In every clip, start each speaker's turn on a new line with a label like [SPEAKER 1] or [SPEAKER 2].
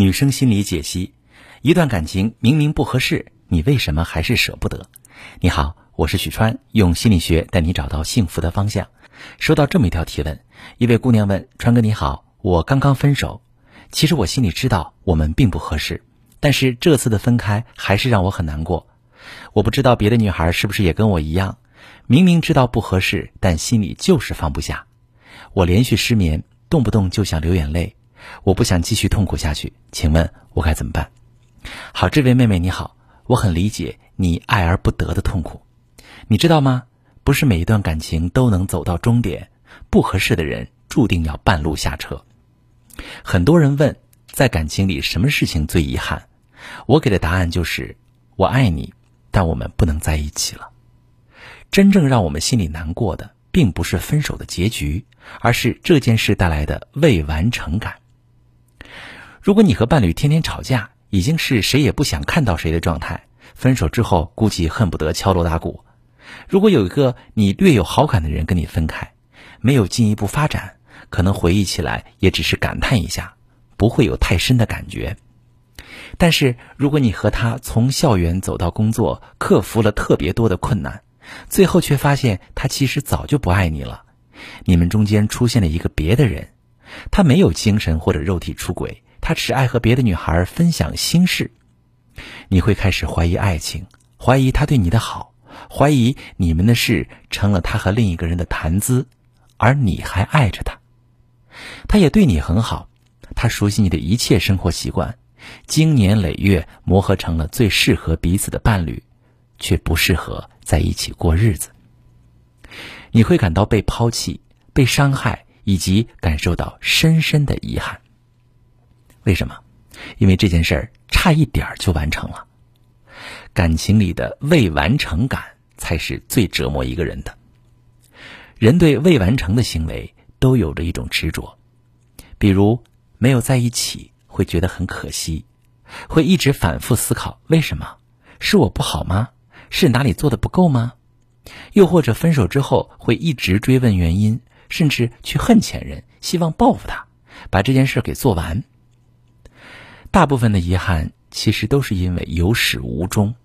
[SPEAKER 1] 女生心理解析：一段感情明明不合适，你为什么还是舍不得？你好，我是许川，用心理学带你找到幸福的方向。收到这么一条提问，一位姑娘问：川哥你好，我刚刚分手，其实我心里知道我们并不合适，但是这次的分开还是让我很难过。我不知道别的女孩是不是也跟我一样，明明知道不合适，但心里就是放不下。我连续失眠，动不动就想流眼泪。我不想继续痛苦下去，请问我该怎么办？好，这位妹妹你好，我很理解你爱而不得的痛苦。你知道吗？不是每一段感情都能走到终点，不合适的人注定要半路下车。很多人问，在感情里什么事情最遗憾？我给的答案就是：我爱你，但我们不能在一起了。真正让我们心里难过的，并不是分手的结局，而是这件事带来的未完成感。如果你和伴侣天天吵架，已经是谁也不想看到谁的状态，分手之后估计恨不得敲锣打鼓。如果有一个你略有好感的人跟你分开，没有进一步发展，可能回忆起来也只是感叹一下，不会有太深的感觉。但是如果你和他从校园走到工作，克服了特别多的困难，最后却发现他其实早就不爱你了，你们中间出现了一个别的人，他没有精神或者肉体出轨。他只爱和别的女孩分享心事，你会开始怀疑爱情，怀疑他对你的好，怀疑你们的事成了他和另一个人的谈资，而你还爱着他，他也对你很好，他熟悉你的一切生活习惯，经年累月磨合成了最适合彼此的伴侣，却不适合在一起过日子。你会感到被抛弃、被伤害，以及感受到深深的遗憾。为什么？因为这件事儿差一点儿就完成了。感情里的未完成感才是最折磨一个人的。人对未完成的行为都有着一种执着，比如没有在一起会觉得很可惜，会一直反复思考为什么？是我不好吗？是哪里做的不够吗？又或者分手之后会一直追问原因，甚至去恨前任，希望报复他，把这件事给做完。大部分的遗憾其实都是因为有始无终。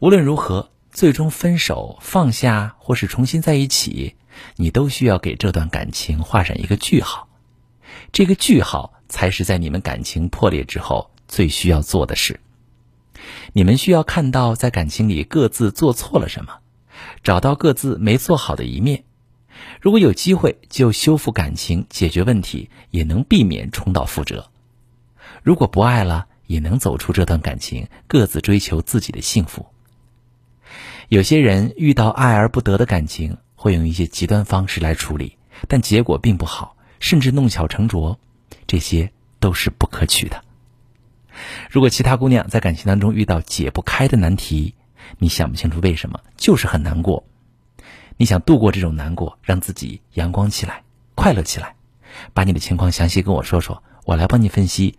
[SPEAKER 1] 无论如何，最终分手、放下或是重新在一起，你都需要给这段感情画上一个句号。这个句号才是在你们感情破裂之后最需要做的事。你们需要看到在感情里各自做错了什么，找到各自没做好的一面。如果有机会，就修复感情、解决问题，也能避免重蹈覆辙。如果不爱了，也能走出这段感情，各自追求自己的幸福。有些人遇到爱而不得的感情，会用一些极端方式来处理，但结果并不好，甚至弄巧成拙，这些都是不可取的。如果其他姑娘在感情当中遇到解不开的难题，你想不清楚为什么，就是很难过。你想度过这种难过，让自己阳光起来，快乐起来，把你的情况详细跟我说说。我来帮你分析